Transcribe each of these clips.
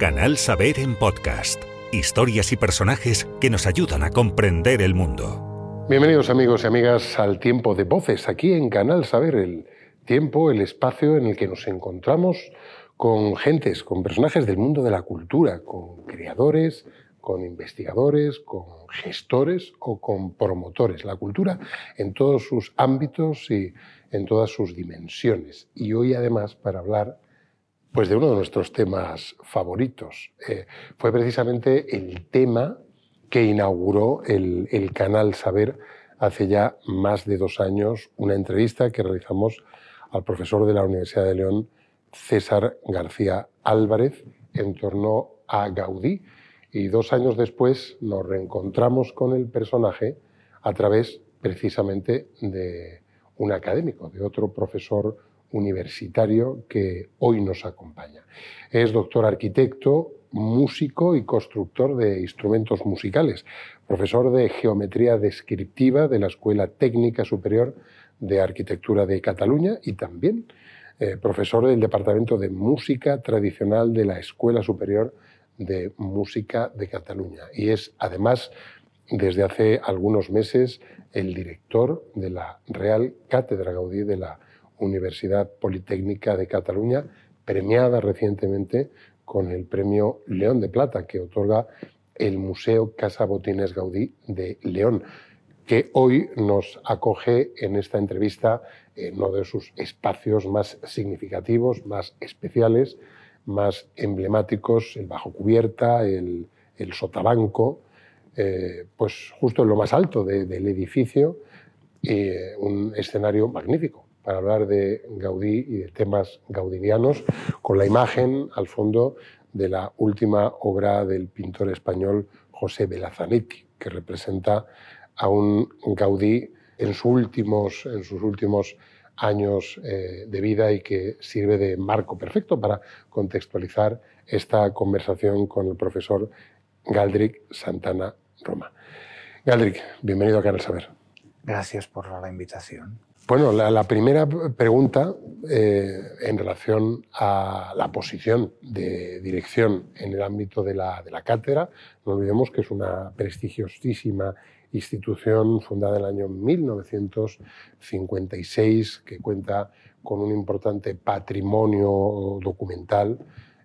Canal Saber en podcast. Historias y personajes que nos ayudan a comprender el mundo. Bienvenidos amigos y amigas al tiempo de voces aquí en Canal Saber, el tiempo, el espacio en el que nos encontramos con gentes, con personajes del mundo de la cultura, con creadores, con investigadores, con gestores o con promotores. La cultura en todos sus ámbitos y en todas sus dimensiones. Y hoy además para hablar pues de uno de nuestros temas favoritos. Eh, fue precisamente el tema que inauguró el, el, canal Saber hace ya más de dos años, una entrevista que realizamos al profesor de la Universidad de León, César García Álvarez, en torno a Gaudí. Y dos años después nos reencontramos con el personaje a través precisamente de un académico, de otro profesor universitario que hoy nos acompaña. Es doctor arquitecto, músico y constructor de instrumentos musicales, profesor de geometría descriptiva de la Escuela Técnica Superior de Arquitectura de Cataluña y también eh, profesor del Departamento de Música Tradicional de la Escuela Superior de Música de Cataluña. Y es además, desde hace algunos meses, el director de la Real Cátedra Gaudí de la Universidad Politécnica de Cataluña, premiada recientemente con el premio León de Plata que otorga el Museo Casa Botines Gaudí de León, que hoy nos acoge en esta entrevista en uno de sus espacios más significativos, más especiales, más emblemáticos, el bajo cubierta, el, sotabanco, eh, pues justo en lo más alto del edificio, eh, un escenario magnífico para hablar de Gaudí y de temas gaudinianos, con la imagen al fondo de la última obra del pintor español José Belazanetti, que representa a un Gaudí en, sus últimos, en sus últimos años eh, de vida y que sirve de marco perfecto para contextualizar esta conversación con el profesor Galdric Santana Roma. Galdric, bienvenido a Canal Saber. Gracias por la invitación. Bueno, la, primera pregunta eh, en relación a la posición de dirección en el ámbito de la, de la, cátedra, no olvidemos que es una prestigiosísima institución fundada en el año 1956 que cuenta con un importante patrimonio documental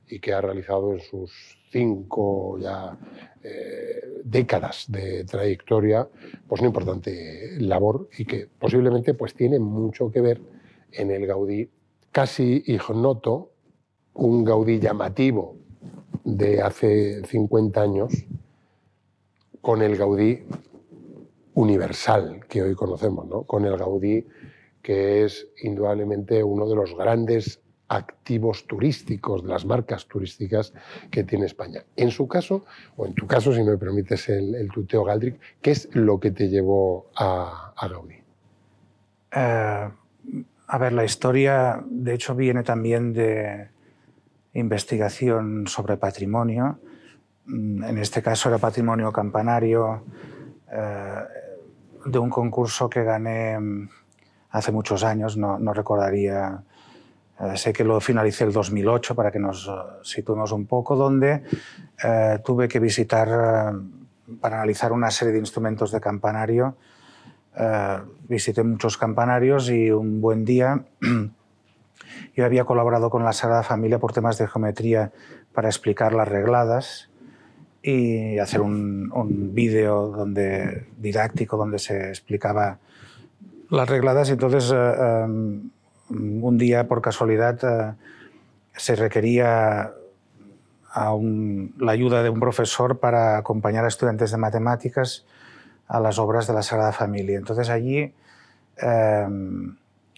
y que ha realizado en sus cinco ya eh, décadas de trayectoria, pues una importante labor y que posiblemente pues tiene mucho que ver en el Gaudí casi ignoto, un Gaudí llamativo de hace 50 años, con el Gaudí universal que hoy conocemos, ¿no? con el Gaudí que es indudablemente uno de los grandes activos turísticos, de las marcas turísticas que tiene España. En su caso, o en tu caso, si me permites el, tuteo Galdric, ¿qué es lo que te llevó a, Gaudí? Eh, a ver, la historia, de hecho, viene también de investigación sobre patrimonio. Mm, en este caso era patrimonio campanario eh, de un concurso que gané mm, hace muchos años, no, recordaría sé que lo finalicé el 2008 para que nos eh, situemos un poco, donde eh, tuve que visitar para analizar una serie de instrumentos de campanario. visité muchos campanarios y un buen día yo había colaborado con la Sagrada Familia por temas de geometría para explicar las regladas y hacer un, un vídeo donde, didáctico donde se explicaba las regladas. Entonces un día, por casualidad, eh, se requería la ayuda de un profesor para acompañar a estudiantes de matemáticas a las obras de la Sagrada Familia. Entonces allí, eh,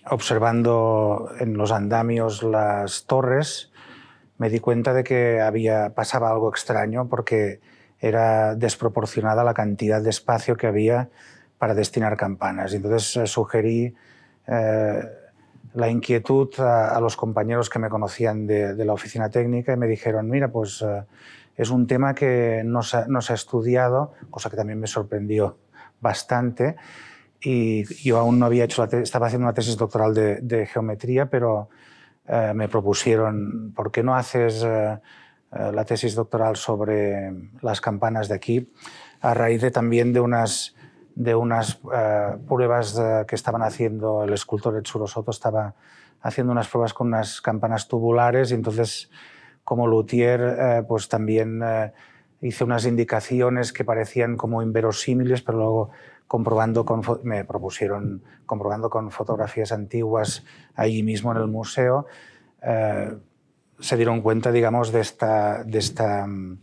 observando en los andamios las torres, me di cuenta de que había, pasaba algo extraño porque era desproporcionada la cantidad de espacio que había para destinar campanas. Entonces eh, sugerí la inquietud a, los compañeros que me conocían de, la oficina técnica y me dijeron, mira, pues eh, es un tema que no se, ha estudiado, cosa que también me sorprendió bastante. Y yo aún no había hecho, la estaba haciendo una tesis doctoral de, geometría, pero eh, me propusieron, ¿por qué no haces, eh, la tesis doctoral sobre las campanas de aquí a raíz de, también de unas, de unas pruebas que estaban haciendo el escultor Etsuro Soto, estaba haciendo unas pruebas con unas campanas tubulares y entonces como luthier pues también hice unas indicaciones que parecían como inverosímiles, pero luego comprobando con, me propusieron, comprobando con fotografías antiguas allí mismo en el museo, eh, se dieron cuenta, digamos, de esta, de esta mm,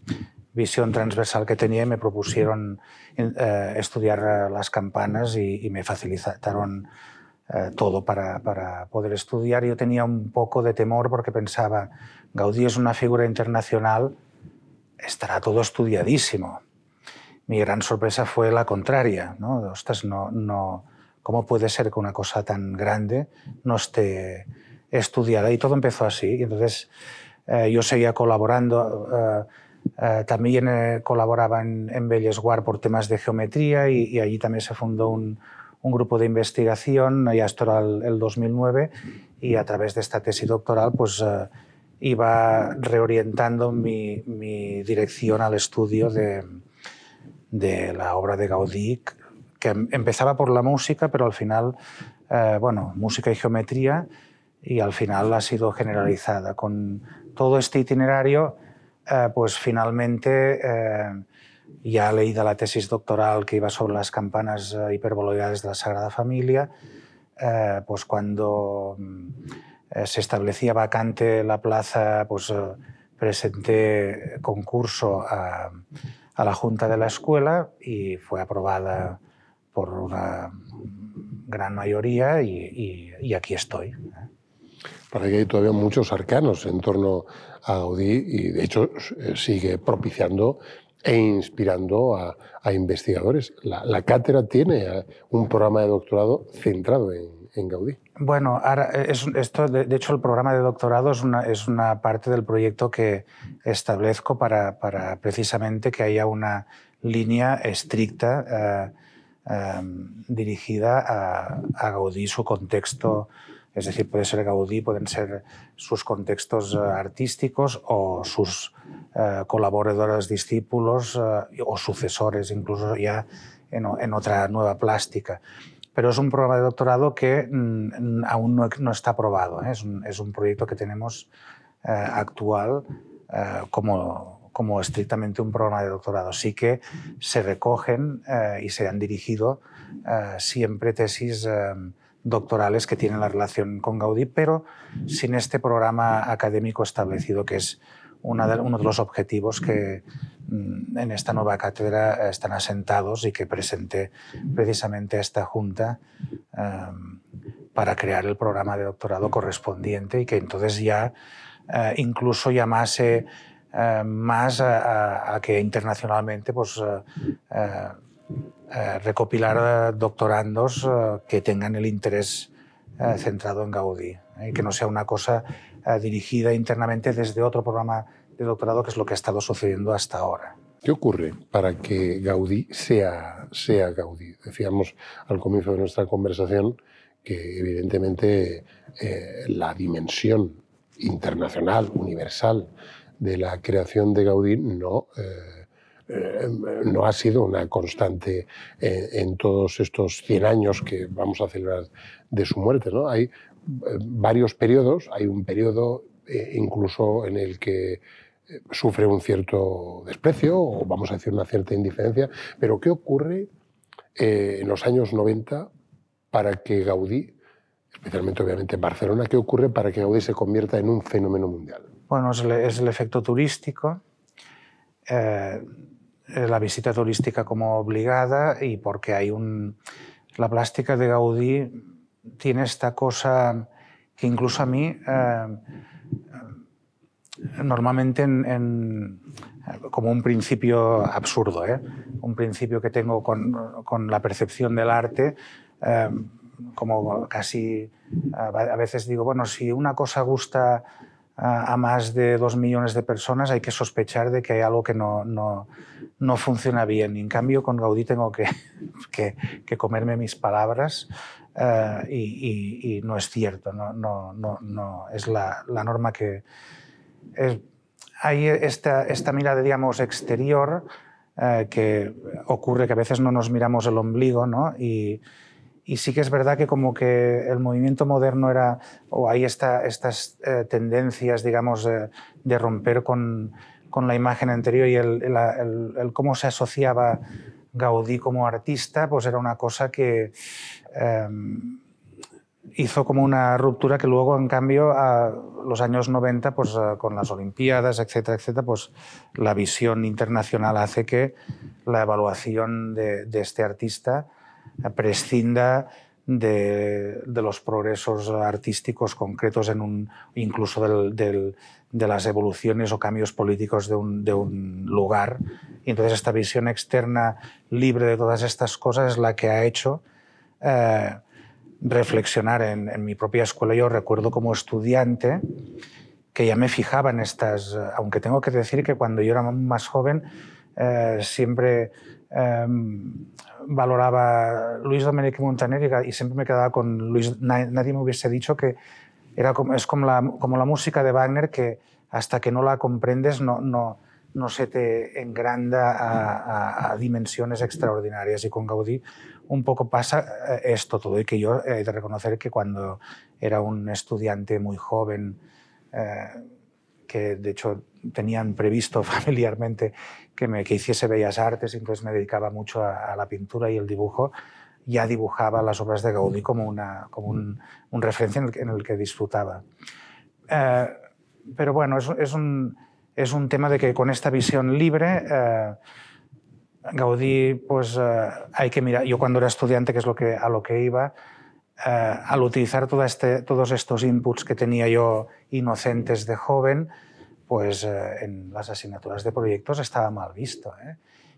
visión transversal que tenía y me propusieron eh, estudiar las campanas y, me facilitaron eh, todo para, para, poder estudiar. Yo tenía un poco de temor porque pensaba, Gaudí es una figura internacional, estará todo estudiadísimo. Mi gran sorpresa fue la contraria. ¿no? Ostras, no, no, ¿Cómo puede ser que una cosa tan grande no esté estudiada? Y todo empezó así. Y entonces eh, yo seguía colaborando. Eh, eh, también colaboraba en, en Bellesguard por temas de geometría y, allí también se fundó un, grupo de investigación, ya esto era el, el, 2009, y a través de esta tesis doctoral pues iba reorientando mi, dirección al estudio de, la obra de Gaudí, que empezaba por la música, pero al final, eh, bueno, música y geometría, y al final ha sido generalizada. Con todo este itinerario, eh, pues finalmente, eh, ya leída la tesis doctoral que iba sobre las campanas hiperboloidales de la Sagrada Familia, pues cuando eh, se establecía vacante la plaza, pues eh, presenté concurso a, la Junta de la Escuela y fue aprobada por una gran mayoría y aquí estoy. Para que hay todavía muchos arcanos en torno a Gaudí y de hecho eh, sigue propiciando e inspirando a, investigadores. La, cátedra tiene un programa de doctorado centrado en, Gaudí. Bueno, ahora es, esto, de, hecho, el programa de doctorado es una, es una parte del proyecto que establezco para, para precisamente que haya una línea estricta eh, eh, dirigida a, a, Gaudí, su contexto, es decir, puede ser Gaudí, pueden ser sus contextos artísticos o sus eh, colaboradores, discípulos eh, o sucesores, incluso ya en, otra nueva plástica pero es un programa de doctorado que mm, aún no, está aprobado. ¿eh? Es, un, proyecto que tenemos eh, actual eh, como, como, estrictamente un programa de doctorado. Sí que se recogen eh, y se han dirigido eh, siempre tesis eh, doctorales que tienen la relación con Gaudí, pero sin este programa académico establecido, que es uno de los objetivos que mm, en esta nueva cátedra están asentados y que presenté precisamente a esta Junta um, para crear el programa de doctorado correspondiente y que entonces ya uh, incluso llamase uh, más a, a, que internacionalmente pues, uh, recopilar doctorandos que tengan el interés centrado en Gaudí y que no sea una cosa eh, dirigida internamente desde otro programa de doctorado, que es lo que ha estado sucediendo hasta ahora. ¿Qué ocurre para que Gaudí sea, sea Gaudí? Decíamos al comienzo de nuestra conversación que evidentemente eh, la dimensión internacional, universal de la creación de Gaudí no, eh, eh, no ha sido una constante en, en, todos estos 100 años que vamos a celebrar de su muerte. ¿no? Hay varios periodos. Hay un periodo eh, incluso en el que eh, sufre un cierto desprecio o vamos a decir una cierta indiferencia. Pero ¿qué ocurre eh, en los años 90 para que Gaudí, especialmente obviamente en Barcelona, qué ocurre para que Gaudí se convierta en un fenómeno mundial? Bueno, es el, efecto turístico. Eh, la visita turística como obligada y porque hay un... La plástica de Gaudí tiene esta cosa que incluso a mí, eh, normalmente en, en, como un principio absurdo, ¿eh? un principio que tengo con, con la percepción del arte, eh, como casi a veces digo, bueno, si una cosa gusta a, más de dos millones de personas, hay que sospechar de que hay algo que no, no, no funciona bien. Y en cambio, con Gaudí tengo que, que, que comerme mis palabras uh, y, y, y, no es cierto, no, no, no, no es la, la norma que... Es, hay esta, esta mirada, digamos, exterior eh, que ocurre que a veces no nos miramos el ombligo, ¿no? Y, y, sí que es verdad que como que el movimiento moderno era, o hay esta, estas eh, tendencias, digamos, de romper con, con, la imagen anterior y el, el, el, cómo se asociaba Gaudí como artista, pues era una cosa que... Eh, hizo como una ruptura que luego, en cambio, a los años 90, pues, eh, con las Olimpiadas, etcétera, etcétera, pues la visión internacional hace que la evaluación de, este artista prescinda de, los progresos artísticos concretos, en un, incluso de las evoluciones o cambios políticos de un, lugar. Y entonces esta visión externa libre de todas estas cosas es la que ha hecho eh, reflexionar en, mi propia escuela. Yo recuerdo como estudiante que ya me fijaba en estas, aunque tengo que decir que cuando yo era más joven eh, siempre em, valoraba Luis Domenic Montaner y, siempre me quedaba con Luis. Nadie me hubiese dicho que era como, es como la, como la música de Wagner que hasta que no la comprendes no, no, no se te engranda a, a, dimensiones extraordinarias. Y con Gaudí un poco pasa eh, esto todo y que yo he de reconocer que cuando era un estudiante muy joven, eh, que de hecho tenían previsto familiarmente que, me, que hiciese bellas artes, entonces me dedicaba mucho a, la pintura y el dibujo, ya dibujaba las obras de Gaudí como, una, como un, un referencia en el, que disfrutaba. Eh, pero bueno, es, un, es, un, tema de que con esta visión libre Gaudí, pues eh, hay que mirar, yo cuando era estudiante, que es lo que, a lo que iba, eh, al utilizar este, todos estos inputs que tenía yo inocentes de joven, pues eh, en las asignaturas de proyectos estaba mal visto.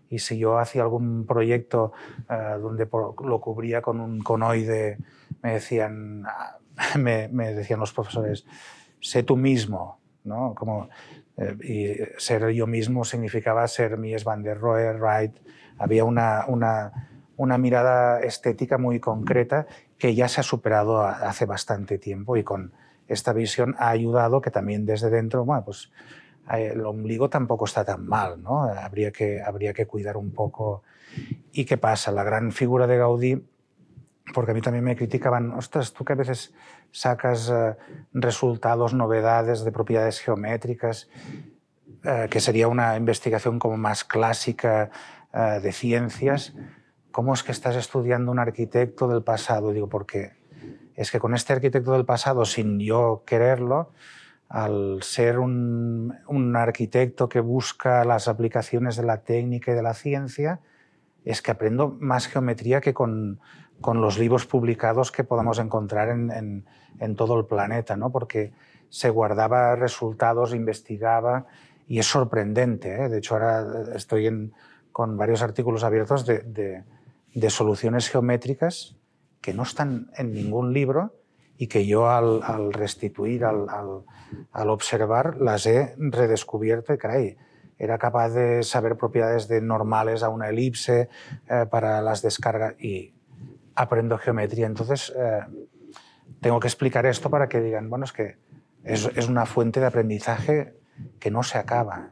Y si yo hacía algún proyecto donde lo cubría con un conoide, me decían, me, me decían los profesores, sé tú mismo, ¿no? Como eh, y ser yo mismo significaba ser Mies van der Rohe, Wright. Había una, una, una, mirada estética muy concreta que ya se ha superado hace bastante tiempo y con esta visión ha ayudado que también desde dentro, bueno, pues eh, el ombligo tampoco está tan mal, ¿no? Habría que, habría que cuidar un poco. ¿Y qué pasa? La gran figura de Gaudí, porque a mí también me criticaban, ostras, tú que a veces sacas eh, resultados, novedades de propiedades geométricas, eh, que sería una investigación como más clásica de ciencias. ¿Cómo es que estás estudiando un arquitecto del pasado? Digo, porque es que con este arquitecto del pasado, sin yo quererlo, al ser un, un, arquitecto que busca las aplicaciones de la técnica y de la ciencia, es que aprendo más geometría que con, con los libros publicados que podamos encontrar en, en, todo el planeta, ¿no? porque se guardaba resultados, investigaba y es sorprendente. ¿eh? De hecho, ahora estoy con varios artículos abiertos de, de, soluciones geométricas que no están en ningún libro y que yo al, al restituir, al, al, al, observar, las he redescubierto y caray, era capaz de saber propiedades de normales a una elipse eh, para las descargas y aprendo geometría. Entonces, eh, tengo que explicar esto para que digan, bueno, es que es, es, una fuente de aprendizaje que no se acaba.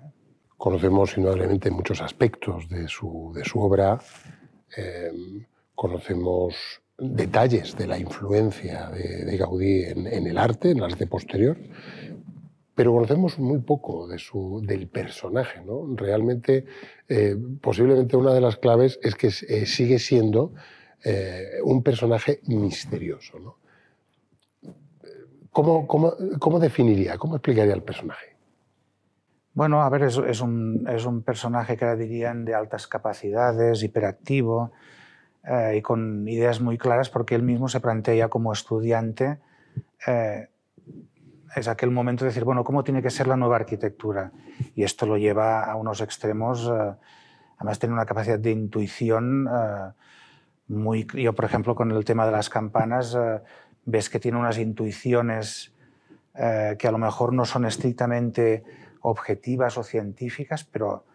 Conocemos indudablemente muchos aspectos de su, de su obra, eh, conocemos detalles de la influencia de, de Gaudí en, el arte, en el arte posterior, pero conocemos muy poco de su, del personaje. ¿no? Realmente, eh, posiblemente una de las claves es que eh, sigue siendo eh, un personaje misterioso. ¿no? ¿Cómo, cómo, cómo definiría, cómo explicaría el personaje? Bueno, a ver, es, un, es un, personaje que dirían de altas capacidades, hiperactivo eh, y con ideas muy claras porque él mismo se plantea como estudiante. Eh, es aquel momento de decir, bueno, ¿cómo tiene que ser la nueva arquitectura? Y esto lo lleva a unos extremos, eh, además tiene una capacidad de intuición eh, muy... Yo, por ejemplo, con el tema de las campanas, ves que tiene unas intuiciones que a lo mejor no son estrictamente objetivas o científicas, pero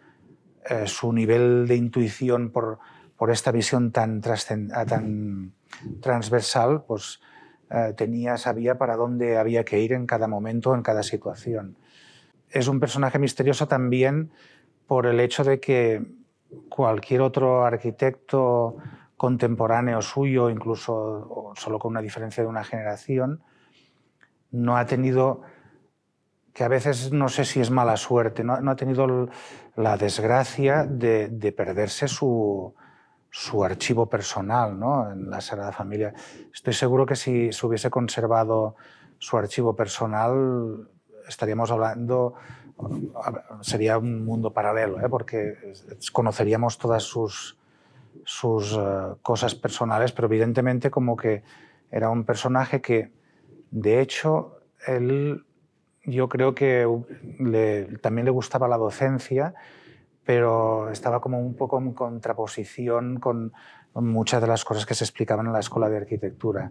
su nivel de intuición por, por esta visión tan, tan transversal, pues tenía, sabía para dónde había que ir en cada momento, en cada situación. es un personaje misterioso también por el hecho de que cualquier otro arquitecto contemporáneo suyo, incluso solo con una diferencia de una generación, no ha tenido, que a veces no sé si es mala suerte, no, ha tenido la desgracia de, perderse su, su, archivo personal ¿no? en la Sagrada Familia. Estoy seguro que si se hubiese conservado su archivo personal, estaríamos hablando, sería un mundo paralelo, ¿eh? porque conoceríamos todas sus, sus eh, cosas personales, pero evidentemente como que era un personaje que, de hecho, él yo creo que también le gustaba la docencia, pero estaba como un poco en contraposición con muchas de las cosas que se explicaban en la escuela de arquitectura.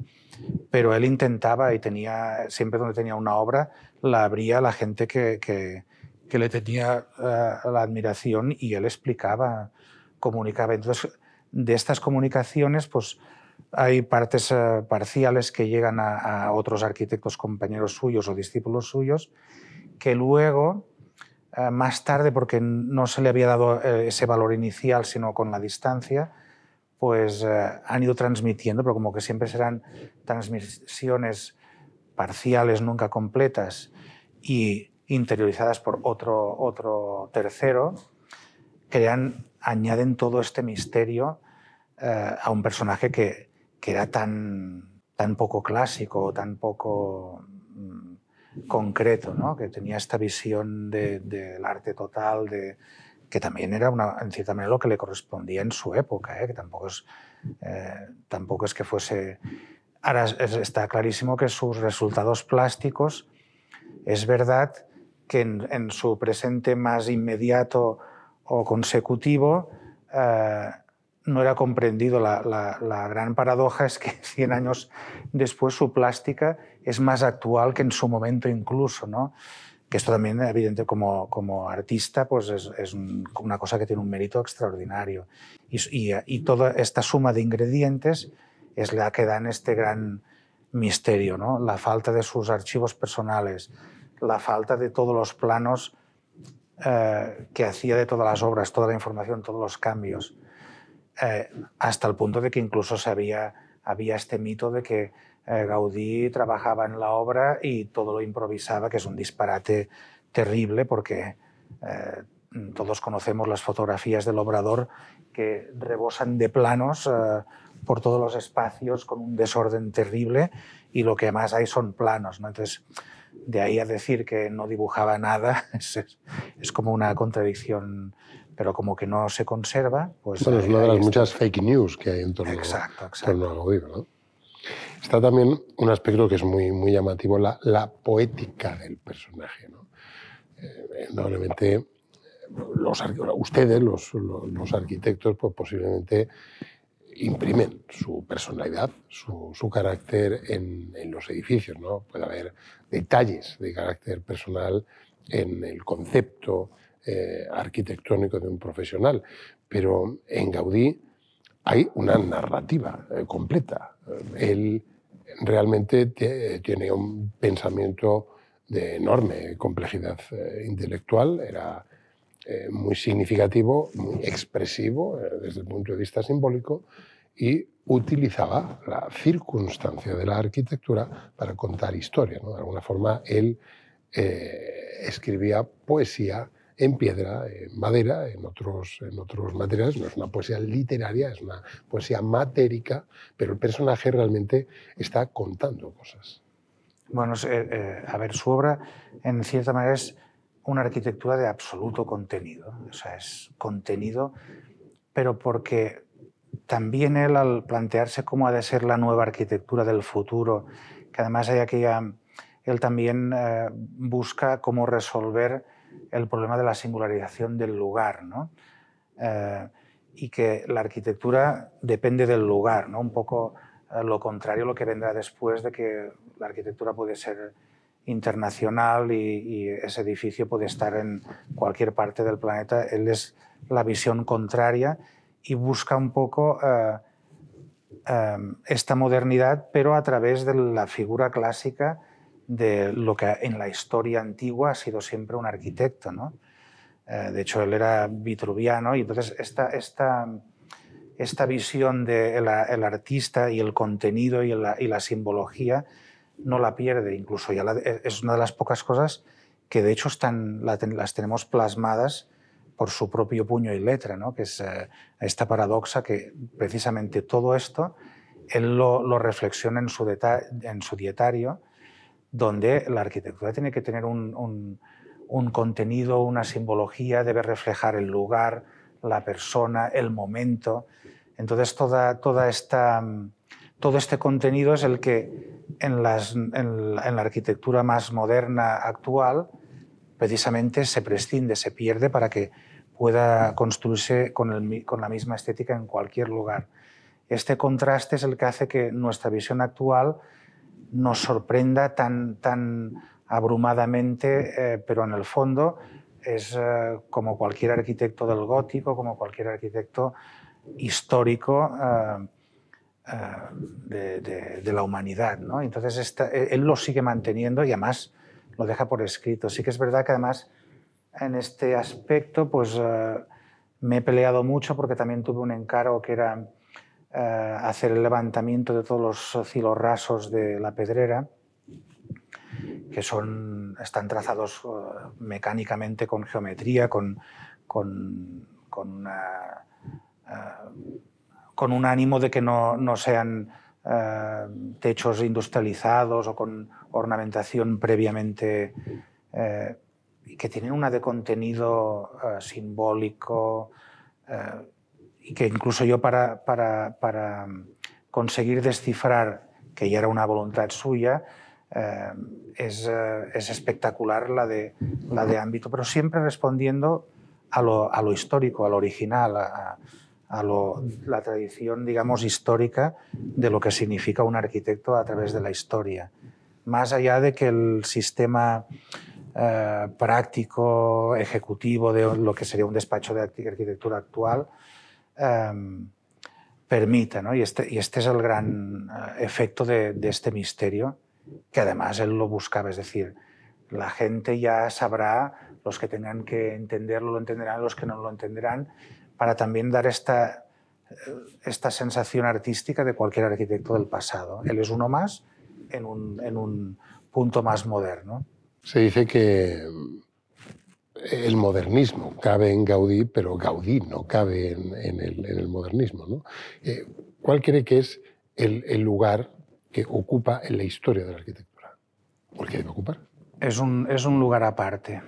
Pero él intentaba y tenía, siempre donde tenía una obra, la abría a la gente que, que, le tenía uh, la admiración y él explicaba, comunicaba. Entonces, de estas comunicaciones, pues hay partes uh, parciales que llegan a, otros arquitectos compañeros suyos o discípulos suyos, que luego, más tarde, porque no se le había dado ese valor inicial, sino con la distancia, pues eh, han ido transmitiendo, pero como que siempre serán transmisiones parciales, nunca completas, y interiorizadas por otro, otro tercero, crean, añaden todo este misterio eh, a un personaje que, que, era tan, tan poco clásico, tan poco concreto, ¿no? que tenía esta visión del de, arte total, de, que también era una, en cierta manera lo que le correspondía en su época, ¿eh? que tampoco es, eh, tampoco es que fuese... Ahora está clarísimo que sus resultados plásticos, es verdad que en, su presente más inmediato o consecutivo eh, no era comprendido. La, la, gran paradoja es que 100 años después su plástica es más actual que en su momento incluso. ¿no? que esto también, evidente, como, como artista, pues es, una cosa que tiene un mérito extraordinario. Y, y, y, toda esta suma de ingredientes es la que dan este gran misterio, ¿no? La falta de sus archivos personales, la falta de todos los planos eh, que hacía de todas las obras, toda la información, todos los cambios, eh, hasta el punto de que incluso había, este mito de que eh, Gaudí trabajaba en la obra y todo lo improvisaba, que es un disparate terrible porque eh, todos conocemos las fotografías del obrador que rebosan de planos por todos los espacios con un desorden terrible y lo que más hay son planos. ¿no? Entonces, de ahí a decir que no dibujaba nada es, es como una contradicción pero como que no se conserva, pues... Bueno, es una de las muchas fake news que hay en torno, exacto, exacto. torno a Gaudí, ¿no? Está también un aspecto que es muy, muy llamativo, la, la poética del personaje. ¿no? Eh, indudablemente, los, ustedes, los, los, arquitectos, pues posiblemente imprimen su personalidad, su, su carácter en, en, los edificios. ¿no? Puede haber detalles de carácter personal en el concepto eh, arquitectónico de un profesional, pero en Gaudí hay una narrativa eh, completa. Él realmente tiene un pensamiento de enorme complejidad eh, intelectual, era eh, muy significativo, muy expresivo desde el punto de vista simbólico y utilizaba la circunstancia de la arquitectura para contar historia. De alguna forma, él escribía poesía en piedra, en madera, en otros, en otros materiales. No es una poesía literaria, es una poesía matérica, pero el personaje realmente está contando cosas. Bueno, eh, eh, a ver, su obra en cierta manera es una arquitectura de absoluto contenido. O sea, es contenido, pero porque también él al plantearse cómo ha de ser la nueva arquitectura del futuro, que además hay aquella, él también eh, busca cómo resolver el problema de la singularización del lugar, ¿no? Eh, y que la arquitectura depende del lugar, ¿no? un poco eh, lo contrario lo que vendrá después de que la arquitectura puede ser internacional y, ese edificio puede estar en cualquier parte del planeta. Él es la visión contraria y busca un poco eh, esta modernidad, pero a través de la figura clásica de lo que en la historia antigua ha sido siempre un arquitecto. ¿no? Eh, de hecho, él era vitruviano y entonces esta, esta, esta visión del de el artista y el contenido y la, y la, simbología no la pierde, incluso ya es una de las pocas cosas que de hecho están, las tenemos plasmadas por su propio puño y letra, ¿no? que es eh, esta paradoja que precisamente todo esto él lo, lo reflexiona en su, en su, dietario, donde la arquitectura tiene que tener un, un, contenido, una simbología, debe reflejar el lugar, la persona, el momento. Entonces, toda, toda esta, todo este contenido es el que en, las, en, en la arquitectura más moderna actual precisamente se prescinde, se pierde para que pueda construirse con, el, con, la misma estética en cualquier lugar. Este contraste es el que hace que nuestra visión actual nos sorprenda tan, tan abrumadamente, eh, pero en el fondo es eh, como cualquier arquitecto del gótico, como cualquier arquitecto histórico eh, de, la humanidad. ¿no? Entonces, esta, él lo sigue manteniendo y además lo deja por escrito. Sí que es verdad que además en este aspecto pues me he peleado mucho porque también tuve un encargo que era hacer el levantamiento de todos los cilos de la pedrera que son, están trazados uh, mecánicamente con geometría, con, con, una, con un ánimo de que no, no sean techos industrializados o con ornamentación previamente eh, que tienen una de contenido simbólico y que incluso yo para, para, para, conseguir descifrar que ya era una voluntad suya uh, es, es, espectacular la de, la de ámbito, pero siempre respondiendo a lo, a lo histórico, a lo original, a, a lo, la tradición, digamos, histórica de lo que significa un arquitecto a través de la historia. Más allá de que el sistema eh, práctico, ejecutivo de lo que sería un despacho de arquitectura actual, eh, permita. ¿no? Y, este, y este es el gran eh, efecto de, de, este misterio, que además él lo buscaba, es decir, la gente ya sabrá, los que tengan que entenderlo lo entenderán, los que no lo entenderán, para también dar esta, eh, esta sensación artística de cualquier arquitecto del pasado. Él es uno más, en un, en un punto más moderno. Se dice que el modernismo cabe en Gaudí, pero Gaudí no cabe en, el, modernismo. ¿no? Eh, ¿Cuál cree que es el, lugar que ocupa en la historia de la arquitectura? ¿Por qué debe ocupar? Es un, es un lugar aparte.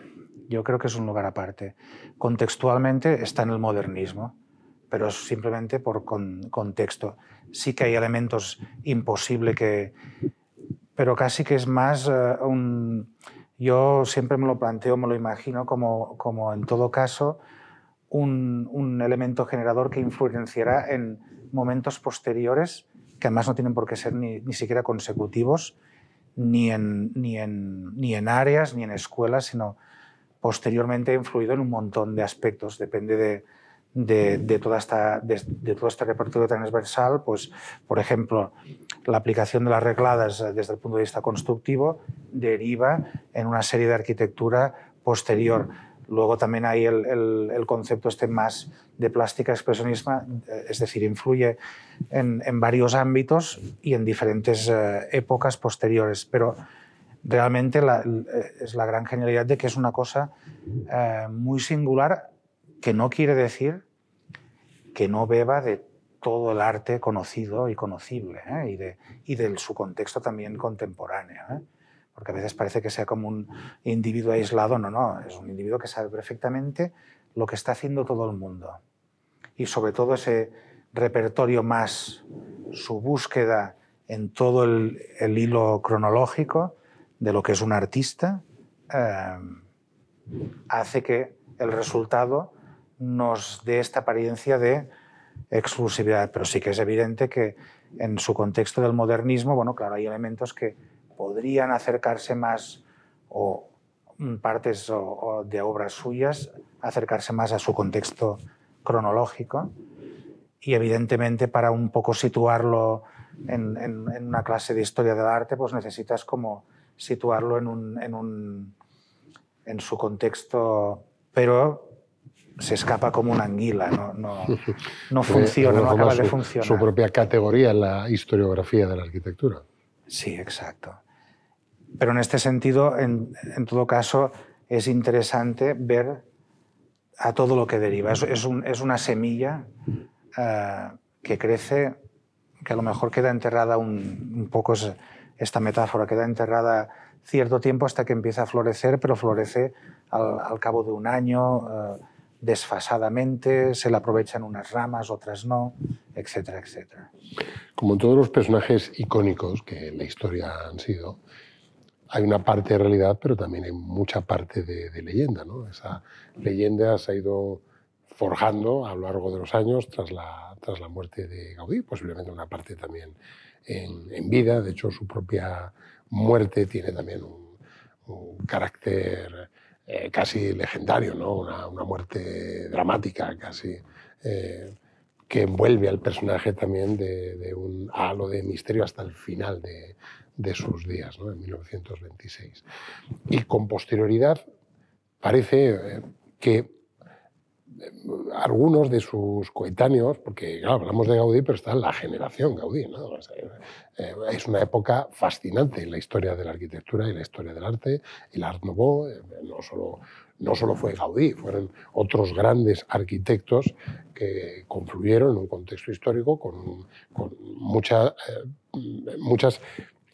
Yo creo que es un lugar aparte. Contextualmente está en el modernismo, pero simplemente por con, contexto. Sí que hay elementos imposibles que, pero casi que es más uh, un... Yo siempre me lo planteo, me lo imagino como, como en todo caso un, un, elemento generador que influenciará en momentos posteriores, que además no tienen por qué ser ni, ni siquiera consecutivos, ni en, ni, en, ni en áreas, ni en escuelas, sino posteriormente influido en un montón de aspectos. Depende de, de, de, toda esta, de, de, todo este repertorio transversal, pues, por ejemplo, la aplicación de las regladas eh, desde el punto de vista constructivo deriva en una serie de arquitectura posterior. Luego también hay el, el, el concepto este más de plástica expresionismo, eh, es decir, influye en, en varios ámbitos y en diferentes eh, épocas posteriores, pero realmente la, es la gran genialidad de que es una cosa eh, muy singular que no quiere decir que no beba de todo el arte conocido y conocible ¿eh? y, de, y de su contexto también contemporáneo. ¿eh? Porque a veces parece que sea como un individuo aislado, no, no, es un individuo que sabe perfectamente lo que está haciendo todo el mundo. Y sobre todo ese repertorio más, su búsqueda en todo el, hilo cronológico de lo que es un artista, eh, hace que el resultado nos dé esta apariencia de exclusividad, pero sí que es evidente que en su contexto del modernismo, bueno, claro, hay elementos que podrían acercarse más o partes o, de obras suyas, acercarse más a su contexto cronológico y evidentemente para un poco situarlo en, en, en una clase de historia del arte, pues necesitas como situarlo en, un, en, un, en su contexto, pero se escapa como una anguila, no, no, no funciona, no acaba de funcionar. Su propia categoría en la historiografía de la arquitectura. Sí, exacto. Pero en este sentido, en, en todo caso, es interesante ver a todo lo que deriva. Es, es, un, es una semilla uh, que crece, que a lo mejor queda enterrada un, un poco, es esta metáfora, queda enterrada cierto tiempo hasta que empieza a florecer, pero florece al, al cabo de un año. Uh, desfasadamente, se le aprovechan unas ramas, otras no, etcétera, etcétera. Como todos los personajes icónicos que en la historia han sido, hay una parte de realidad, pero también hay mucha parte de, leyenda. ¿no? Esa leyenda se ha ido forjando a lo largo de los años tras la, tras la muerte de Gaudí, posiblemente una parte también en, en vida. De hecho, su propia muerte tiene también un carácter eh, casi legendario, ¿no? una, muerte dramática casi, eh, que envuelve al personaje también de, de, un halo de misterio hasta el final de, de sus días, ¿no? en 1926. Y con posterioridad parece eh, que algunos de sus coetáneos, porque claro, hablamos de Gaudí, pero está la generación Gaudí. ¿no? Eh, es una época fascinante en la historia de la arquitectura y la historia del arte. El Art Nouveau eh, no solo, no solo fue Gaudí, fueron otros grandes arquitectos que confluyeron en un contexto histórico con, con eh, muchas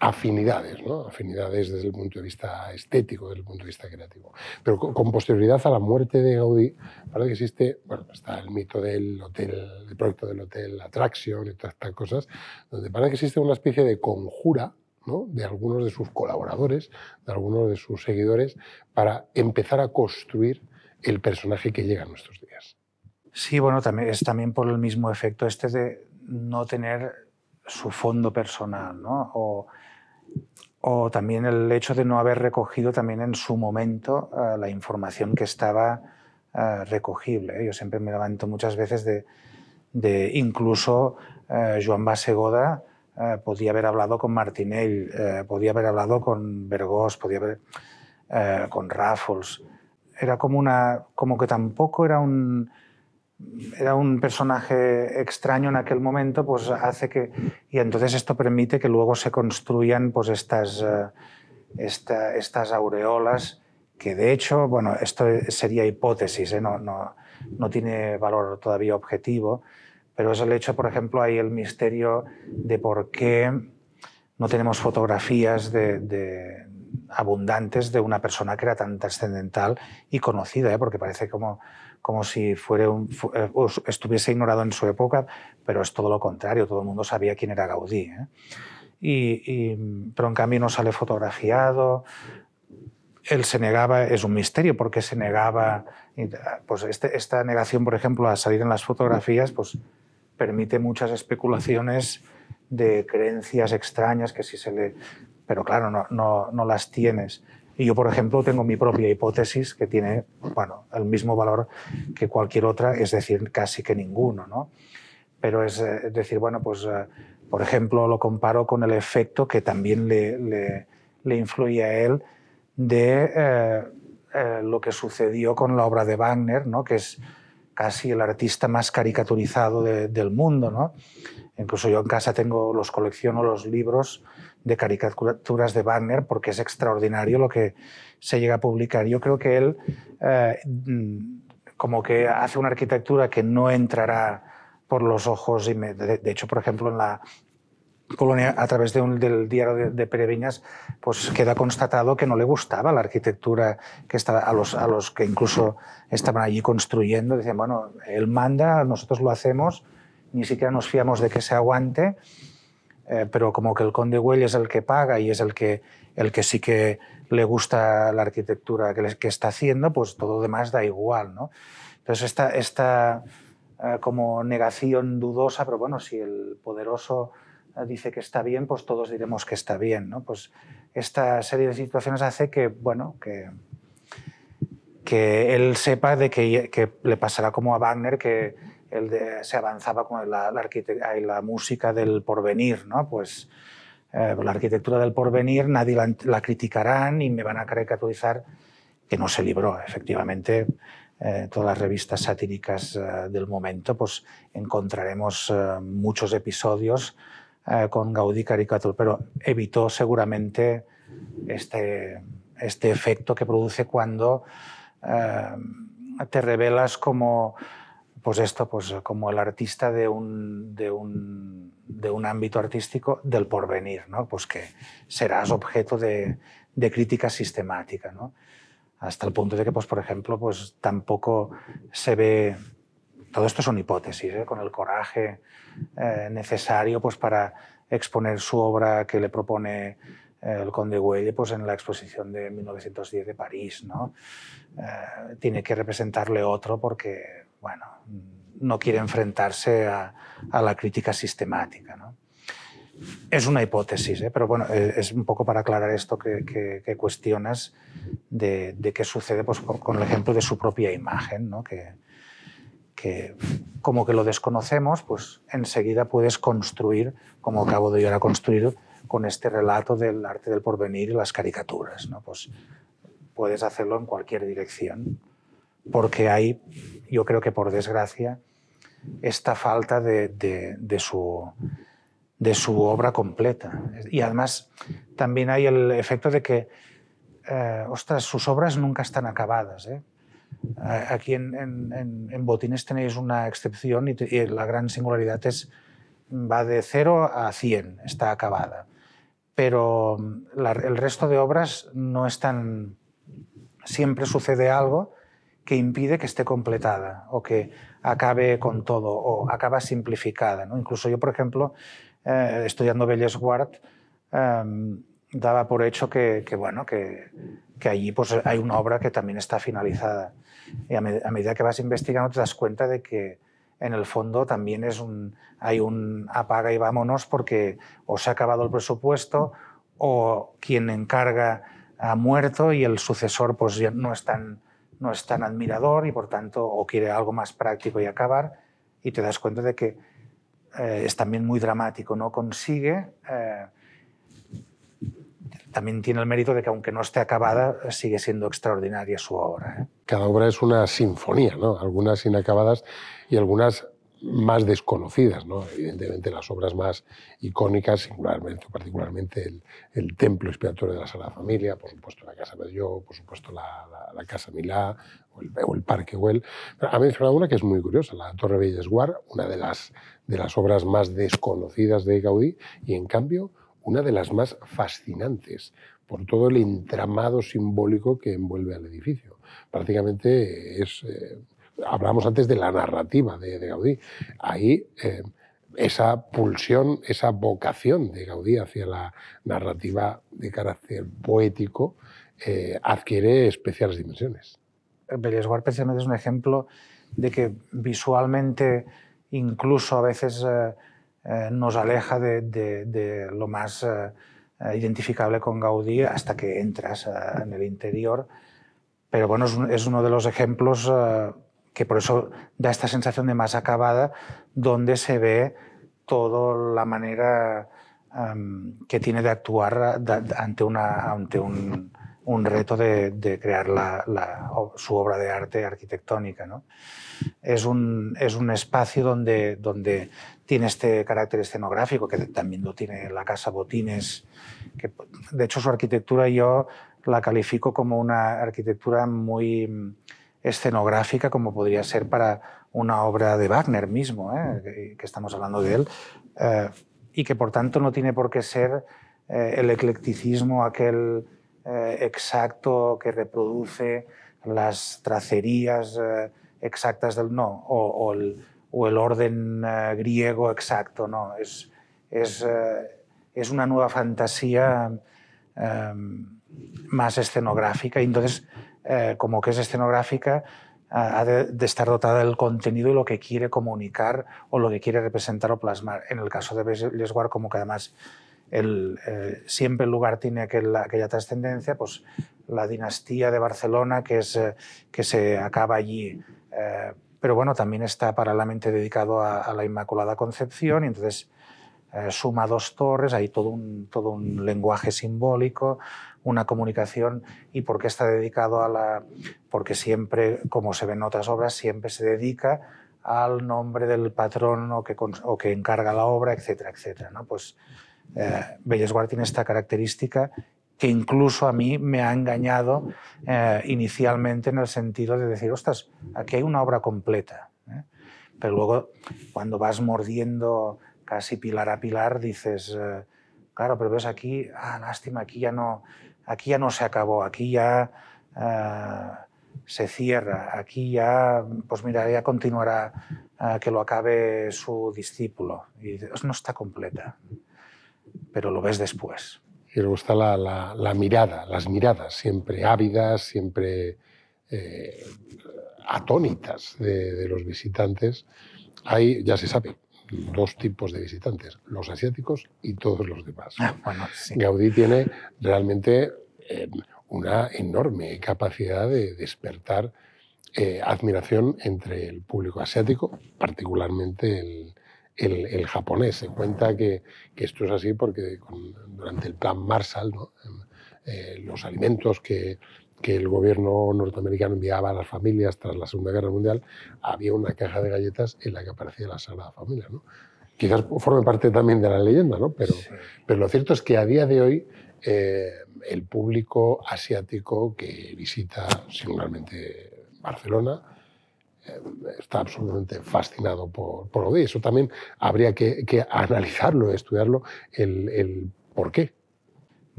afinidades, ¿no? afinidades desde el punto de vista estético, desde el punto de vista creativo. Pero con posterioridad a la muerte de Gaudí, parece que existe, bueno, está el mito del hotel, el proyecto del hotel Attraction y todas estas cosas, donde parece que existe una especie de conjura ¿no? de algunos de sus colaboradores, de algunos de sus seguidores, para empezar a construir el personaje que llega a nuestros días. Sí, bueno, es también por el mismo efecto este de no tener su fondo personal, ¿no? O, o también el hecho de no haber recogido también en su momento uh, la información que estaba uh, recogible. ¿eh? Yo siempre me levanto muchas veces de, de incluso uh, Joan Basegoda podía haber hablado con Martinell, podía haber hablado con Vergós, podía haber con Raffles. Era como una, como que tampoco era un, era un personaje extraño en aquel momento, pues hace que... Y entonces esto permite que luego se construyan pues estas, esta, estas aureolas que de hecho, bueno, esto sería hipótesis, ¿eh? no, no, no tiene valor todavía objetivo, pero es el hecho, por ejemplo, hay el misterio de por qué no tenemos fotografías de, de abundantes de una persona que era tan trascendental y conocida, ¿eh? porque parece como como si un, eh, estuviese ignorado en su época, pero es todo lo contrario, todo el mundo sabía quién era Gaudí. ¿eh? Y, y, pero en cambio no sale fotografiado. Él se negaba, es un misterio, porque se negaba. Pues este, esta negación, por ejemplo, a salir en las fotografías, pues permite muchas especulaciones de creencias extrañas que si se le. Pero claro, no, no, no las tienes. Y yo, por ejemplo, tengo mi propia hipótesis que tiene bueno, el mismo valor que cualquier otra, es decir, casi que ninguno. ¿no? Pero es, eh, decir, bueno, pues, uh, por ejemplo, lo comparo con el efecto que también le, le, le influye a él de eh, eh, lo que sucedió con la obra de Wagner, ¿no? que es casi el artista más caricaturizado de, del mundo. ¿no? Incluso yo en casa tengo, los colecciono los libros de caricaturas de Wagner porque es extraordinario lo que se llega a publicar. Yo creo que él eh, como que hace una arquitectura que no entrará por los ojos, y de, hecho, por ejemplo, en la colonia, a través de un, del diario de, de Pereviñas, pues queda constatado que no le gustaba la arquitectura que estaba, a los, a los que incluso estaban allí construyendo. Decían, bueno, él manda, nosotros lo hacemos, ni siquiera nos fiamos de que se aguante, eh, pero como que el conde Güell es el que paga y es el que, el que sí que le gusta la arquitectura que, que está haciendo, pues todo demás da igual, ¿no? Entonces esta, esta eh, como negación dudosa, pero bueno, si el poderoso eh, dice que está bien, pues todos diremos que está bien, ¿no? Pues esta serie de situaciones hace que, bueno, que, que él sepa de que, que le pasará como a Wagner, que él de, se avanzaba con la, la, la, música del porvenir, ¿no? Pues eh, la arquitectura del porvenir nadie la, criticará ni me van a caricaturizar, que no se libró. Efectivamente, eh, todas las revistas satíricas eh, del momento, pues encontraremos muchos episodios con Gaudí caricatura, pero evitó seguramente este, este efecto que produce cuando te revelas como pues esto, pues como el artista de un, de un, de un ámbito artístico del porvenir, ¿no? Pues que serás objeto de, de crítica sistemática, ¿no? Hasta el punto de que, pues, por ejemplo, pues tampoco se ve... Todo esto son hipótesis, ¿eh? con el coraje eh, necesario pues, para exponer su obra que le propone eh, el conde Güell pues, en la exposición de 1910 de París. ¿no? Tiene que representarle otro porque bueno, no quiere enfrentarse a, la crítica sistemática. ¿no? Es una hipótesis, ¿eh? pero bueno, eh, es un poco para aclarar esto que, cuestionas de, qué sucede pues, con el ejemplo de su propia imagen, ¿no? que, que como que lo desconocemos, pues enseguida puedes construir, como acabo de yo a construir, con este relato del arte del porvenir y las caricaturas. ¿no? Pues puedes hacerlo en cualquier dirección porque hay, yo creo que por desgracia, esta falta de, su, de su obra completa. Y además también hay el efecto de que, eh, ostras, sus obras nunca están acabadas. ¿eh? Aquí en, Botines tenéis una excepción y, la gran singularidad es va de 0 a 100, está acabada. Pero el resto de obras no están... Siempre sucede algo que impide que esté completada o que acabe con todo o acaba simplificada. ¿no? Incluso yo, por ejemplo, eh, estudiando Bellesguard, em, daba por hecho que, bueno, que, que, allí pues, hay una obra que también está finalizada. Y a, medida que vas investigando te das cuenta de que en el fondo también es un, hay un apaga y vámonos porque o se ha acabado el presupuesto o quien encarga ha muerto y el sucesor pues ya no es tan no es tan admirador y por tanto o quiere algo más práctico y acabar y te das cuenta de que eh, es también muy dramático, no consigue, eh, también tiene el mérito de que aunque no esté acabada, sigue siendo extraordinaria su obra. ¿eh? Cada obra es una sinfonía, ¿no? algunas inacabadas y algunas más desconocidas. ¿no? Evidentemente las obras más icónicas, singularmente, particularmente el, templo expiatorio de la Sagrada Familia, por supuesto la Casa Medelló, por supuesto la, Casa Milá o el, o el Parque Güell. Ha mencionado una que es muy curiosa, la Torre Bellesguard, una de las, de las obras más desconocidas de Gaudí y en cambio una de las más fascinantes por todo el entramado simbólico que envuelve al edificio. Prácticamente es... Eh, hablamos antes de la narrativa de, Gaudí. Ahí eh, esa pulsión, esa vocación de Gaudí hacia la narrativa de carácter poético eh, adquiere especiales dimensiones. Bellesguard precisamente es un ejemplo de que visualmente incluso a veces eh, nos aleja de, lo más identificable con Gaudí hasta que entras en el interior. Pero bueno, es, uno de los ejemplos que por eso da esta sensación de más acabada, donde se ve toda la manera que tiene de actuar ante, una, ante un, un reto de, de crear la, la, su obra de arte arquitectónica. ¿no? Es, un, es un espacio donde, donde tiene este carácter escenográfico, que también lo tiene la Casa Botines, que de hecho su arquitectura yo la califico como una arquitectura muy escenográfica como podría ser para una obra de Wagner mismo, ¿eh? que, estamos hablando de él, eh, y que por tanto no tiene por qué ser eh, el eclecticismo aquel exacto que reproduce las tracerías exactas del no, o, el, o el, orden griego exacto, no, es, es, es una nueva fantasía más escenográfica y entonces eh, como que es escenográfica, ha de, estar dotada del contenido y lo que quiere comunicar o lo que quiere representar o plasmar. En el caso de Lesguard, como que además el, eh, siempre el lugar tiene aquella trascendencia, pues la dinastía de Barcelona que, es, eh, que se acaba allí. pero bueno, también está paralelamente dedicado a, la Inmaculada Concepción y entonces suma dos torres, hay todo un, todo un lenguaje simbólico, una comunicación y por qué está dedicado a la... porque siempre, como se ve en otras obras, siempre se dedica al nombre del patrón o que, o que encarga la obra, etcétera, etcétera. ¿no? Pues eh, Bellesguard tiene esta característica que incluso a mí me ha engañado eh, inicialmente en el sentido de decir, ostras, aquí hay una obra completa. ¿eh? Pero luego, cuando vas mordiendo casi pilar a pilar, dices, eh, claro, pero ves aquí, ah, lástima, aquí ya no, aquí ya no se acabó, aquí ya se cierra, aquí ya, pues mira, ya continuará que lo acabe su discípulo. Y no está completa, pero lo ves después. Y luego está la, mirada, las miradas, siempre ávidas, siempre eh, atónitas de, los visitantes. Hay, ya se sabe, dos tipos de visitantes, los asiáticos y todos los demás. Ah, Gaudí tiene realmente eh, una enorme capacidad de despertar eh, admiración entre el público asiático, particularmente el, el, japonés. Se cuenta que, que, esto es así porque durante el plan Marshall, ¿no? Eh, los alimentos que, que, el gobierno norteamericano enviaba a las familias tras la Segunda Guerra Mundial, había una caja de galletas en la que aparecía la Sagrada Familia. ¿no? Quizás forme parte también de la leyenda, ¿no? pero, pero lo cierto es que a día de hoy eh, el público asiático que visita singularmente Barcelona eh, está absolutamente fascinado por, por de Eso también habría que, analizarlo, estudiarlo, el, el, por qué.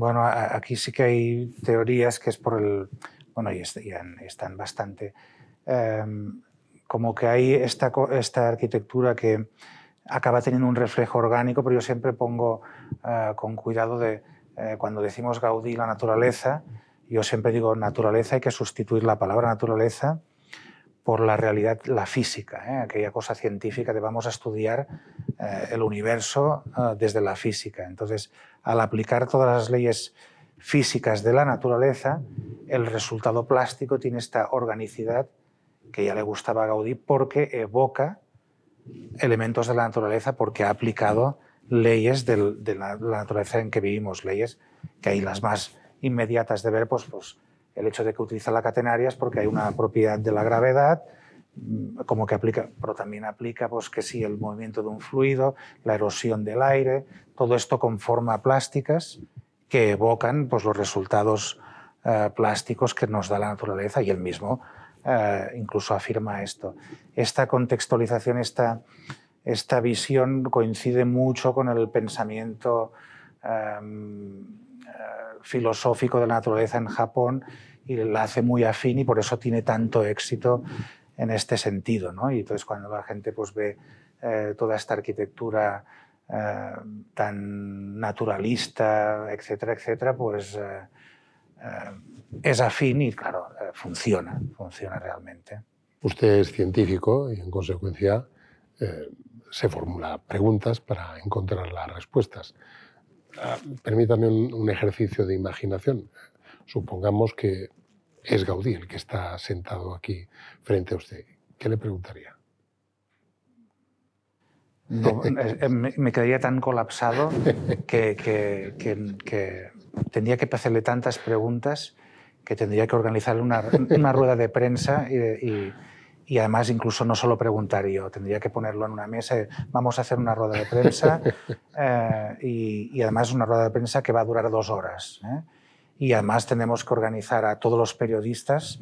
Bueno, aquí sí que hay teorías que es por el... Bueno, y están bastante... Em, como que hay esta, esta arquitectura que acaba teniendo un reflejo orgánico, pero yo siempre pongo eh, con cuidado de eh, cuando decimos Gaudí la naturaleza, yo siempre digo naturaleza, hay que sustituir la palabra naturaleza por la realidad, la física, ¿eh? aquella cosa científica de vamos a estudiar eh, el universo desde la física. Entonces, al aplicar todas las leyes físicas de la naturaleza, el resultado plástico tiene esta organicidad que ya le gustaba a Gaudí porque evoca elementos de la naturaleza porque ha aplicado leyes de la, naturaleza en que vivimos, leyes que hay las más inmediatas de ver, pues, pues el hecho de que utiliza la catenaria es porque hay una propiedad de la gravedad, mm, como que aplica, pero también aplica pues que sí el movimiento de un fluido, la erosión del aire, todo esto conforma plásticas que evocan pues los resultados eh, plásticos que nos da la naturaleza y él mismo eh, incluso afirma esto. Esta contextualización, esta esta visión coincide mucho con el pensamiento em, filosófico de la naturaleza en Japón y la hace muy afín y por eso tiene tanto éxito en este sentido. ¿no? Y entonces cuando la gente pues, ve eh, toda esta arquitectura eh, tan naturalista, etcétera, etcétera, pues es afín y claro, funciona, funciona realmente. Usted es científico y en consecuencia se formula preguntas para encontrar las respuestas. Ah, permítame un, ejercicio de imaginación. Supongamos que es Gaudí el que está sentado aquí frente a usted. ¿Qué le preguntaría? Me quedaría tan colapsado que, tendría que hacerle tantas preguntas que tendría que organizar una, una rueda de prensa y y además incluso no solo preguntar yo, tendría que ponerlo en una mesa, vamos a hacer una rueda de prensa eh, y, además una rueda de prensa que va a durar dos horas. ¿eh? Y además tenemos que organizar a todos los periodistas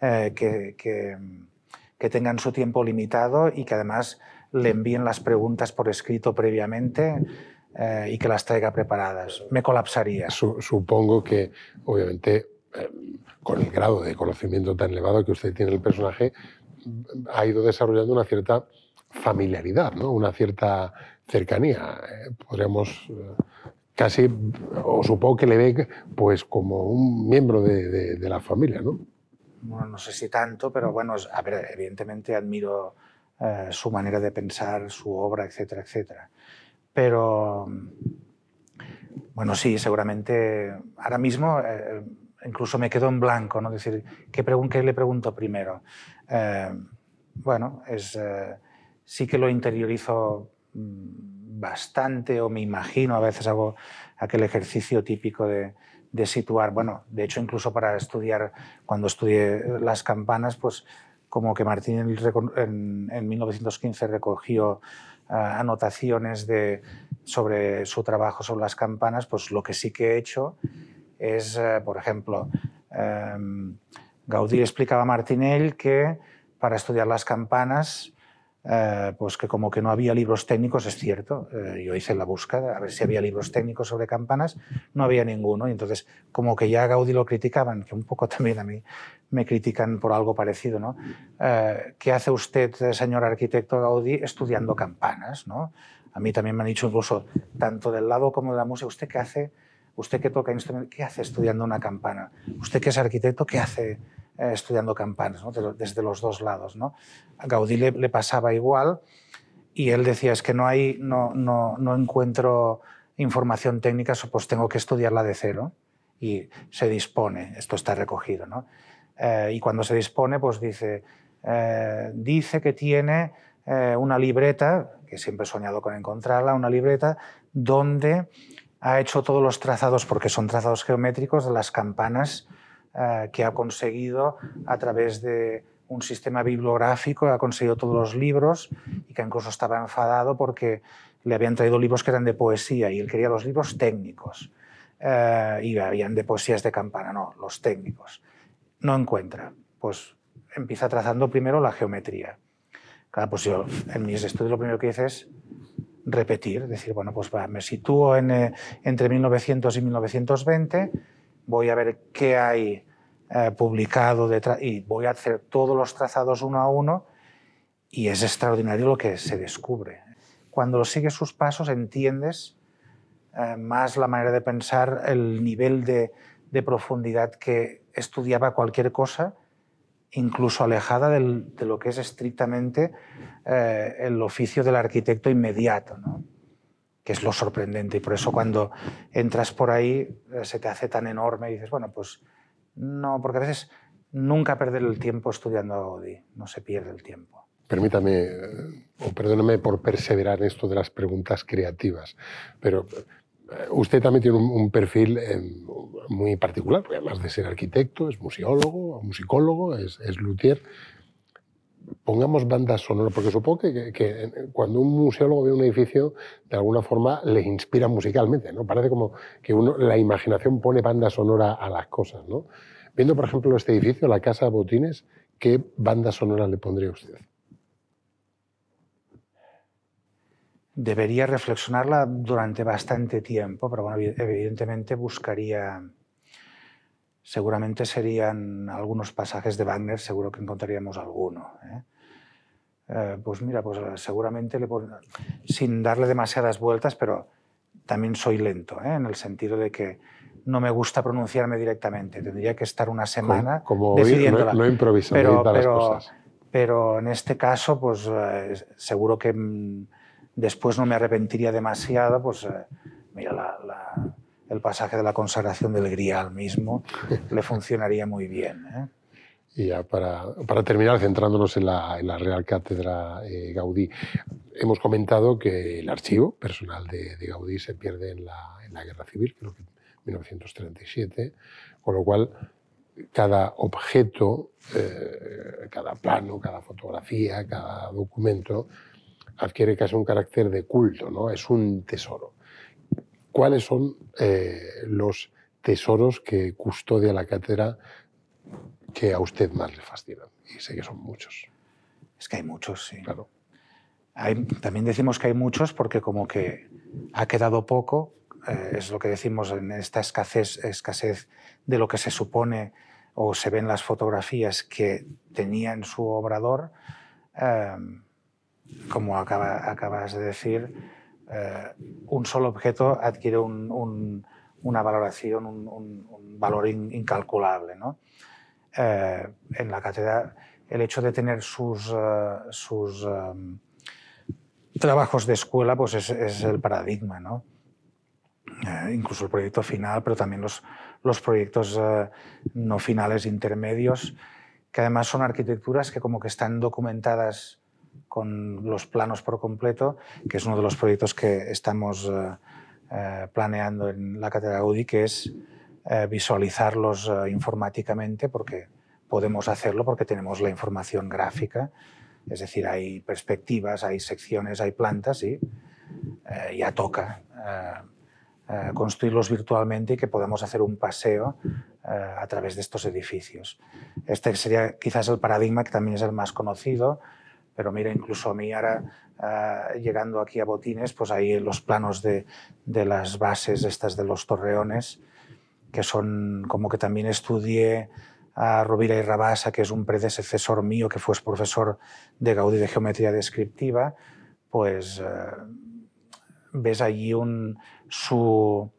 eh, que, que, tengan su tiempo limitado y que además le envíen las preguntas por escrito previamente y que las traiga preparadas. Me colapsaría. supongo que, obviamente, con el grado de conocimiento tan elevado que usted tiene del personaje, ha ido desarrollando una cierta familiaridad, ¿no? una cierta cercanía. Eh, podríamos eh, casi, o supongo que le ve pues, como un miembro de, de, la familia. ¿no? Bueno, no sé si tanto, pero bueno, a ver, evidentemente admiro eh, su manera de pensar, su obra, etcétera, etcétera. Pero, bueno, sí, seguramente ahora mismo incluso me quedo en blanco, ¿no? decir, ¿qué, ¿qué le pregunto primero? Eh, bueno, es, eh, sí que lo interiorizo mm, bastante o me imagino, a veces hago aquel ejercicio típico de, situar, bueno, de hecho incluso para estudiar, cuando estudié las campanas, pues como que Martín en, en 1915 recogió uh, anotaciones sobre su trabajo sobre las campanas, pues lo que sí que he hecho es, uh, por ejemplo, um, Gaudí explicaba a Martinell que para estudiar las campanas eh, pues que como que no había libros técnicos, es cierto. Eh, yo hice la búsqueda a ver si había libros técnicos sobre campanas, no había ninguno. Y entonces, como que ya Gaudí lo criticaban, que un poco también a mí me critican por algo parecido, ¿no? Eh, ¿Qué hace usted, señor arquitecto Gaudí, estudiando campanas, ¿no? A mí también me han dicho incluso, tanto del lado como de la música, ¿usted qué hace? ¿Usted que toca instrumentos, qué hace estudiando una campana? ¿Usted que es arquitecto, qué hace eh, estudiando campanas, ¿no? desde los dos lados. ¿no? A Gaudí le, le, pasaba igual y él decía, es que no, hay, no, no, no encuentro información técnica, pues tengo que estudiarla de cero. Y se dispone, esto está recogido. ¿no? Eh, y cuando se dispone, pues dice, eh, dice que tiene eh, una libreta, que siempre he soñado con encontrarla, una libreta donde ha hecho todos los trazados, porque son trazados geométricos, de las campanas eh, que ha conseguido a través de un sistema bibliográfico, ha conseguido todos los libros y que incluso estaba enfadado porque le habían traído libros que eran de poesía y él quería los libros técnicos. Eh, y habían de poesías de campana, no, los técnicos. No encuentra. Pues empieza trazando primero la geometría. Claro, pues yo en mis estudios lo primero que hice es repetir, decir, bueno, pues va, me sitúo en, eh, entre 1900 y 1920, voy a ver qué hay eh, publicado detrás y voy a hacer todos los trazados uno a uno y es extraordinario lo que se descubre. Cuando sigues sus pasos entiendes eh, más la manera de pensar, el nivel de, de, profundidad que estudiaba cualquier cosa, incluso alejada de lo que es estrictamente eh, el oficio del arquitecto inmediato. ¿no? que es lo sorprendente. Y por eso cuando entras por ahí eh, se te hace tan enorme y dices, bueno, pues no, porque a veces nunca perder el tiempo estudiando a Gaudí, no se pierde el tiempo. Permítame, eh, o perdóname por perseverar en esto de las preguntas creativas, pero usted también tiene un, perfil muy particular, porque además de ser arquitecto, es museólogo, musicólogo, es, es luthier pongamos bandas sonoras, porque supongo que, que, cuando un museólogo ve un edificio, de alguna forma le inspira musicalmente, ¿no? Parece como que uno, la imaginación pone banda sonora a las cosas, ¿no? Viendo, por ejemplo, este edificio, la Casa Botines, ¿qué banda sonora le pondría usted? Debería reflexionarla durante bastante tiempo, pero bueno, evidentemente buscaría seguramente serían algunos pasajes de Wagner, seguro que encontraríamos alguno. ¿eh? Eh, pues mira, pues eh, seguramente le sin darle demasiadas vueltas, pero también soy lento, ¿eh? en el sentido de que no me gusta pronunciarme directamente. Tendría que estar una semana como, decidiéndola. No, no improvisar pero, pero, las cosas. Pero en este caso, pues seguro que mm, después no me arrepentiría demasiado, pues mira, la, la el pasaje de la consagración del Grial mismo le funcionaría muy bien. ¿eh? Y ya para, para, terminar, centrándonos en la, en la Real Cátedra eh, Gaudí, hemos comentado que el archivo personal de, de Gaudí se pierde en la, en la, Guerra Civil, creo que en 1937, con lo cual cada objeto, eh, cada plano, cada fotografía, cada documento adquiere casi un carácter de culto, ¿no? es un tesoro. ¿Cuáles son eh, los tesoros que custodia la cátedra que a usted más le fascinan? Y sé que son muchos. Es que hay muchos, sí. Claro. Hay, también decimos que hay muchos porque como que ha quedado poco, eh, es lo que decimos en esta escasez, escasez de lo que se supone o se ven las fotografías que tenía en su obrador, eh, como acaba, acabas de decir, eh, un solo objeto adquiere un, un, una valoración, un, un valor in, incalculable. ¿no? Eh, en la cátedra, el hecho de tener sus, uh, sus um, trabajos de escuela pues es, es el paradigma. ¿no? Eh, incluso el proyecto final, pero también los, los proyectos uh, no finales intermedios, que además son arquitecturas que como que están documentadas con los planos por completo, que es uno de los proyectos que estamos planeando en la Cátedra Gaudí, que es visualizarlos informáticamente, porque podemos hacerlo porque tenemos la información gráfica, es decir, hay perspectivas, hay secciones, hay plantas y eh, ya toca eh, eh, construirlos virtualmente y que podamos hacer un paseo a través de estos edificios. Este sería quizás el paradigma que también es el más conocido, pero mira, incluso a mí ahora, llegando aquí a Botines, pues hay los planos de, de las bases estas de los torreones, que son como que también estudié a Rovira y Rabasa, que es un predecesor mío, que fue profesor de Gaudí de geometría descriptiva, pues eh, ves allí un, su...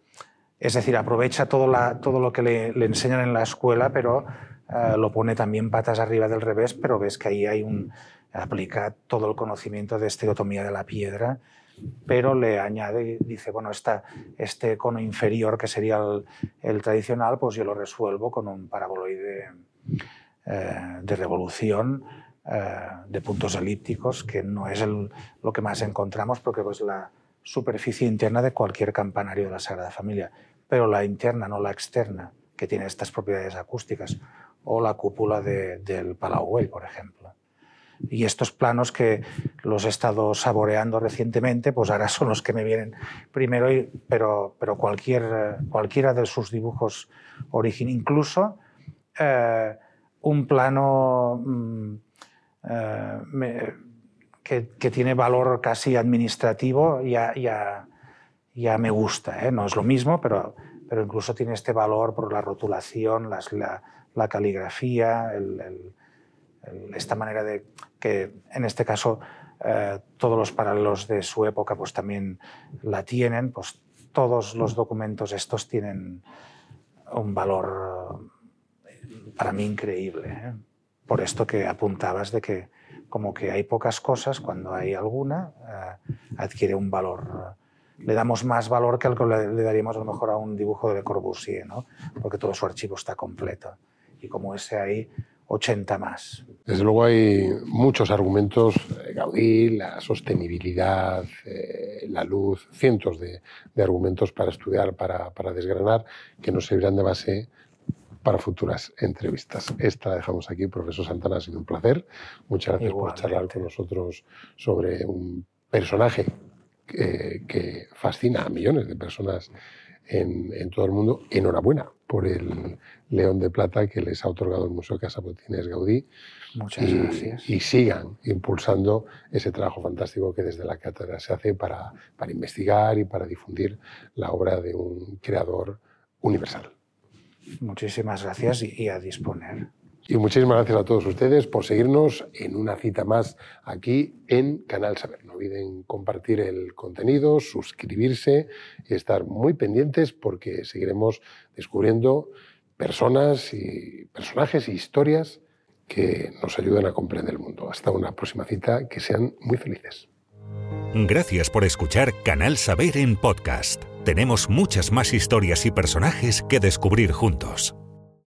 Es decir, aprovecha todo, la, todo lo que le, enseñan en la escuela, pero eh, lo pone también patas arriba del revés, pero ves que ahí hay un... aplica todo el conocimiento de estereotomía de la piedra pero le añade, dice, bueno, esta, este cono inferior, que sería el, tradicional, pues yo lo resuelvo con un paraboloide eh, de revolución eh, de puntos elípticos, que no es lo que más encontramos, porque es la superficie interna de cualquier campanario de la Sagrada Familia, pero la interna, no la externa, que tiene estas propiedades acústicas, o la cúpula del Palau Güell, por ejemplo. Y estos planos que los he estado saboreando recientemente, pues ahora son los que me vienen primero, pero, pero cualquier, cualquiera de sus dibujos originales, incluso eh, un plano mm, eh, que, que, tiene valor casi administrativo, ya, ya, ya me gusta. ¿eh? No es lo mismo, pero, pero incluso tiene este valor por la rotulación, las, la, la, caligrafía, el esta manera de que en este caso eh, todos los paralelos de su época pues también la tienen, pues todos los documentos estos tienen un valor eh, para mí increíble. ¿eh? Por esto que apuntabas de que como que hay pocas cosas, cuando hay alguna, adquiere un valor. Le damos más valor que al que le, daríamos a lo mejor a un dibujo de Le Corbusier, ¿no? porque todo su archivo está completo. Y como ese ahí, 80 más. Desde luego hay muchos argumentos, eh, Gaudí, la sostenibilidad, eh, la luz, cientos de, argumentos para estudiar, para, para, desgranar, que nos servirán de base para futuras entrevistas. Esta la dejamos aquí, profesor Santana, ha sido un placer. Muchas gracias por charlar con nosotros sobre un personaje que, que fascina a millones de personas en, todo el mundo. Enhorabuena por el León de Plata que les ha otorgado el Museo Casa Botines Gaudí. Muchas y, gracias. Y sigan impulsando ese trabajo fantástico que desde la cátedra se hace para, para investigar y para difundir la obra de un creador universal. Muchísimas gracias y a disponer. Y muchísimas gracias a todos ustedes por seguirnos en una cita más aquí en Canal Saber. No olviden compartir el contenido, suscribirse y estar muy pendientes porque seguiremos descubriendo personas y personajes y historias que nos ayuden a comprender el mundo. Hasta una próxima cita, que sean muy felices. Gracias por escuchar Canal Saber en podcast. Tenemos muchas más historias y personajes que descubrir juntos.